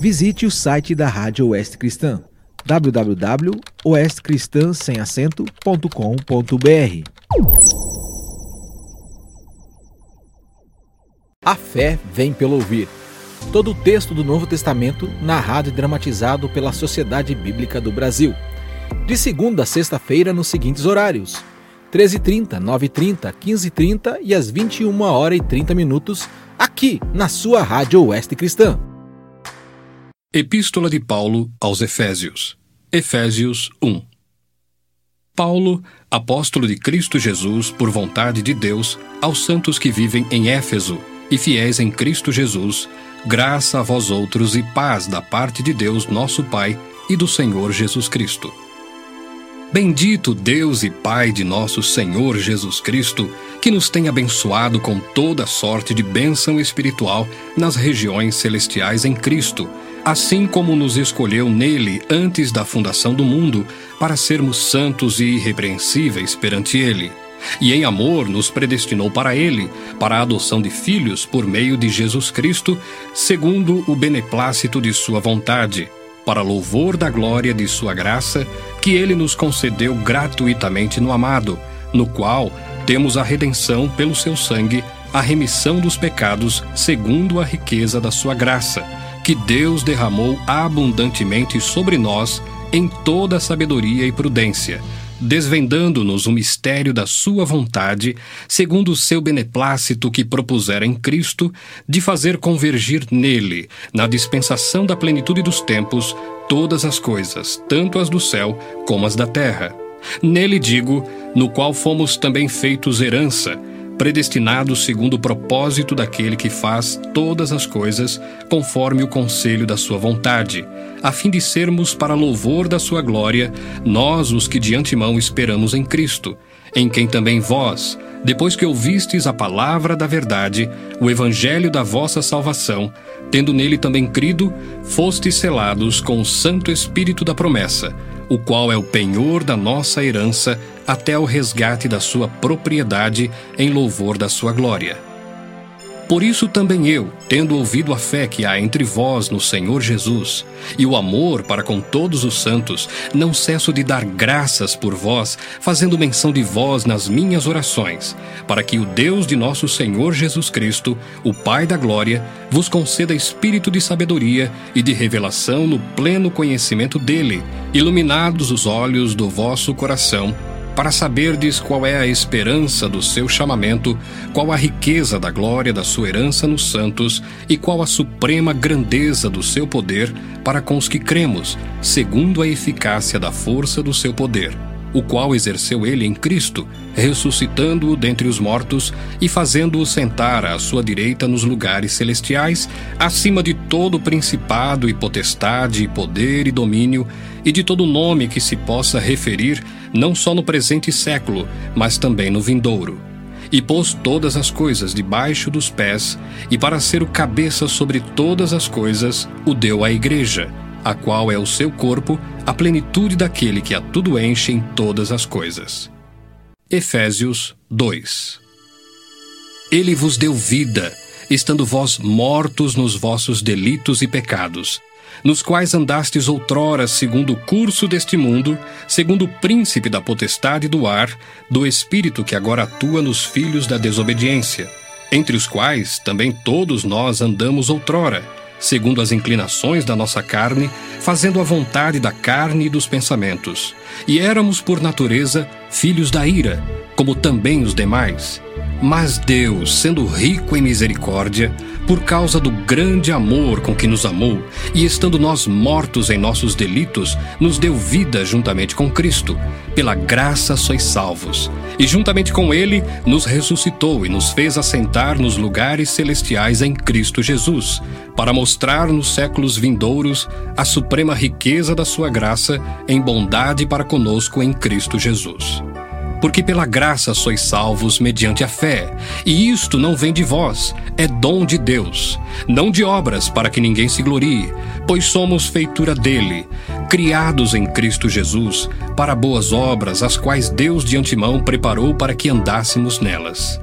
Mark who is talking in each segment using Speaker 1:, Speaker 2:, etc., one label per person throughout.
Speaker 1: Visite o site da Rádio Oeste Cristã www.oestcristãsemacento.com.br A fé vem pelo ouvir. Todo o texto do Novo Testamento narrado e dramatizado pela Sociedade Bíblica do Brasil. De segunda a sexta-feira nos seguintes horários: 13h30, 9h30, 15h30 e às 21 horas e 30 minutos, aqui na sua Rádio Oeste Cristã.
Speaker 2: Epístola de Paulo aos Efésios. Efésios 1. Paulo, apóstolo de Cristo Jesus, por vontade de Deus, aos santos que vivem em Éfeso e fiéis em Cristo Jesus, graça a vós outros e paz da parte de Deus, nosso Pai, e do Senhor Jesus Cristo. Bendito Deus e Pai de nosso Senhor Jesus Cristo, que nos tem abençoado com toda sorte de bênção espiritual nas regiões celestiais em Cristo assim como nos escolheu nele antes da fundação do mundo, para sermos santos e irrepreensíveis perante ele. E em amor nos predestinou para ele, para a adoção de filhos por meio de Jesus Cristo, segundo o beneplácito de sua vontade, para louvor da glória de sua graça, que ele nos concedeu gratuitamente no amado, no qual temos a redenção pelo seu sangue, a remissão dos pecados, segundo a riqueza da sua graça que Deus derramou abundantemente sobre nós em toda sabedoria e prudência, desvendando-nos o mistério da Sua vontade, segundo o seu beneplácito que propusera em Cristo, de fazer convergir nele, na dispensação da plenitude dos tempos, todas as coisas, tanto as do céu como as da terra. Nele digo, no qual fomos também feitos herança, predestinados segundo o propósito daquele que faz todas as coisas conforme o conselho da sua vontade, a fim de sermos para louvor da sua glória, nós os que de antemão esperamos em Cristo, em quem também vós, depois que ouvistes a palavra da verdade, o evangelho da vossa salvação, tendo nele também crido, fostes selados com o Santo Espírito da promessa, o qual é o penhor da nossa herança até o resgate da sua propriedade em louvor da sua glória. Por isso também eu, tendo ouvido a fé que há entre vós no Senhor Jesus e o amor para com todos os santos, não cesso de dar graças por vós, fazendo menção de vós nas minhas orações, para que o Deus de nosso Senhor Jesus Cristo, o Pai da glória, vos conceda espírito de sabedoria e de revelação no pleno conhecimento dele, iluminados os olhos do vosso coração para saberdes qual é a esperança do seu chamamento, qual a riqueza da glória da sua herança nos santos e qual a suprema grandeza do seu poder para com os que cremos, segundo a eficácia da força do seu poder, o qual exerceu ele em Cristo, ressuscitando-o dentre os mortos e fazendo-o sentar à sua direita nos lugares celestiais, acima de todo principado e potestade e poder e domínio, e de todo nome que se possa referir não só no presente século, mas também no vindouro. E pôs todas as coisas debaixo dos pés, e para ser o cabeça sobre todas as coisas, o deu à Igreja, a qual é o seu corpo, a plenitude daquele que a tudo enche em todas as coisas. Efésios 2 Ele vos deu vida, estando vós mortos nos vossos delitos e pecados nos quais andastes outrora segundo o curso deste mundo, segundo o príncipe da potestade do ar, do espírito que agora atua nos filhos da desobediência, entre os quais também todos nós andamos outrora, segundo as inclinações da nossa carne, fazendo a vontade da carne e dos pensamentos. E éramos por natureza filhos da ira, como também os demais. Mas Deus, sendo rico em misericórdia, por causa do grande amor com que nos amou, e estando nós mortos em nossos delitos, nos deu vida juntamente com Cristo. Pela graça sois salvos. E juntamente com Ele nos ressuscitou e nos fez assentar nos lugares celestiais em Cristo Jesus, para mostrar nos séculos vindouros a suprema riqueza da Sua graça em bondade para conosco em Cristo Jesus porque pela graça sois salvos mediante a fé. E isto não vem de vós, é dom de Deus, não de obras para que ninguém se glorie, pois somos feitura dele, criados em Cristo Jesus, para boas obras, as quais Deus de antemão preparou para que andássemos nelas.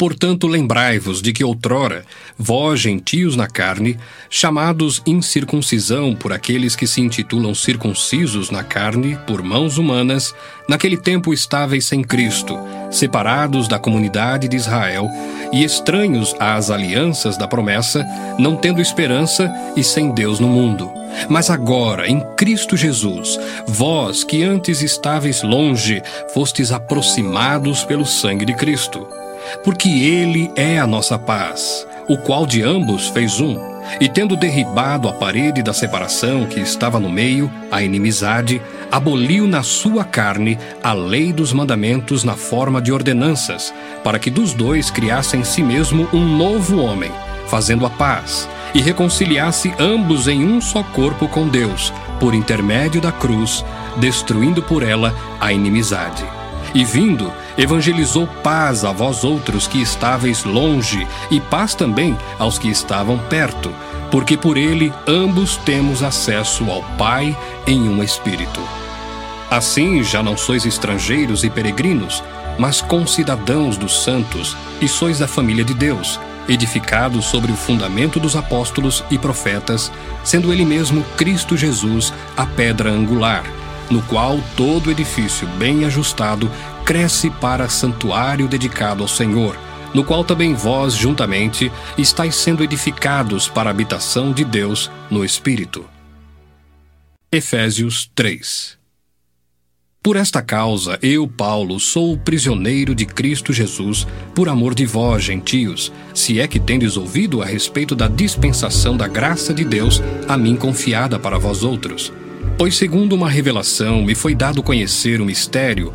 Speaker 2: Portanto, lembrai-vos de que outrora, vós, gentios na carne, chamados incircuncisão por aqueles que se intitulam circuncisos na carne por mãos humanas, naquele tempo estáveis sem Cristo, separados da comunidade de Israel e estranhos às alianças da promessa, não tendo esperança e sem Deus no mundo. Mas agora, em Cristo Jesus, vós que antes estáveis longe, fostes aproximados pelo sangue de Cristo porque ele é a nossa paz, o qual de ambos fez um, e tendo derribado a parede da separação que estava no meio, a inimizade, aboliu na sua carne a lei dos mandamentos na forma de ordenanças, para que dos dois criasse em si mesmo um novo homem, fazendo a paz, e reconciliasse ambos em um só corpo com Deus, por intermédio da cruz, destruindo por ela a inimizade. E vindo, evangelizou paz a vós outros que estáveis longe, e paz também aos que estavam perto, porque por ele ambos temos acesso ao Pai em um Espírito. Assim já não sois estrangeiros e peregrinos, mas concidadãos dos santos, e sois da família de Deus, edificados sobre o fundamento dos apóstolos e profetas, sendo ele mesmo Cristo Jesus a pedra angular no qual todo edifício bem ajustado cresce para santuário dedicado ao Senhor, no qual também vós, juntamente, estáis sendo edificados para a habitação de Deus no Espírito. Efésios 3 Por esta causa, eu, Paulo, sou o prisioneiro de Cristo Jesus, por amor de vós, gentios, se é que tendes ouvido a respeito da dispensação da graça de Deus a mim confiada para vós outros Pois, segundo uma revelação, me foi dado conhecer o mistério,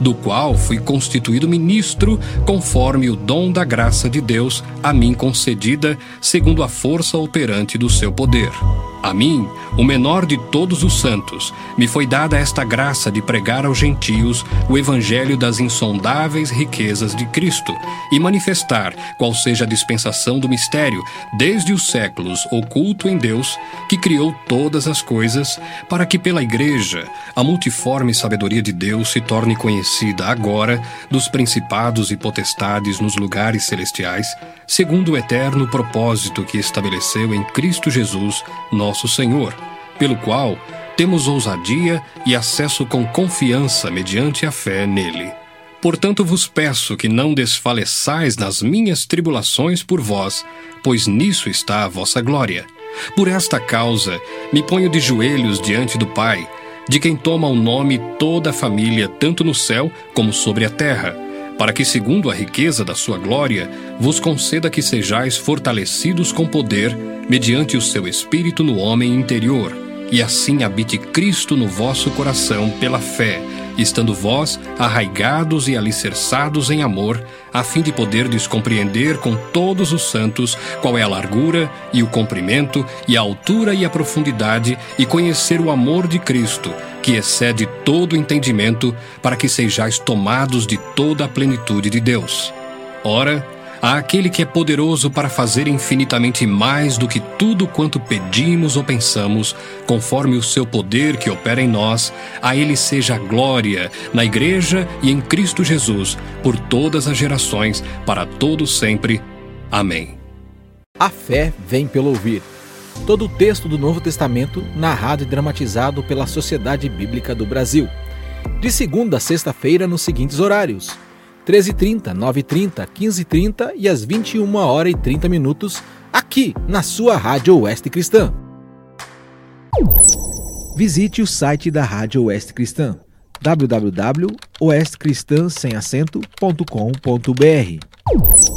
Speaker 2: do qual fui constituído ministro, conforme o dom da graça de Deus a mim concedida, segundo a força operante do seu poder. A mim, o menor de todos os santos, me foi dada esta graça de pregar aos gentios o evangelho das insondáveis riquezas de Cristo e manifestar qual seja a dispensação do mistério, desde os séculos oculto em Deus, que criou todas as coisas, para que pela igreja a multiforme sabedoria de Deus se torne conhecida agora dos principados e potestades nos lugares celestiais, segundo o eterno propósito que estabeleceu em Cristo Jesus, nosso nosso Senhor, pelo qual temos ousadia e acesso com confiança mediante a fé nele. Portanto vos peço que não desfaleçais nas minhas tribulações por vós, pois nisso está a vossa glória. Por esta causa me ponho de joelhos diante do Pai, de quem toma o nome toda a família, tanto no céu como sobre a terra para que, segundo a riqueza da sua glória, vos conceda que sejais fortalecidos com poder, mediante o seu Espírito no homem interior, e assim habite Cristo no vosso coração pela fé estando vós arraigados e alicerçados em amor, a fim de poderdes compreender com todos os santos qual é a largura e o comprimento e a altura e a profundidade, e conhecer o amor de Cristo, que excede todo entendimento, para que sejais tomados de toda a plenitude de Deus. Ora, àquele que é poderoso para fazer infinitamente mais do que tudo quanto pedimos ou pensamos, conforme o seu poder que opera em nós, a ele seja a glória na igreja e em Cristo Jesus, por todas as gerações, para todos sempre. Amém.
Speaker 1: A fé vem pelo ouvir. Todo o texto do Novo Testamento narrado e dramatizado pela Sociedade Bíblica do Brasil. De segunda a sexta-feira nos seguintes horários: 13h30, 9h30, 15h30 e às 21 horas e 30 minutos, aqui na sua Rádio Oeste Cristã. Visite o site da Rádio Oeste Cristã www.oestcristã.com.br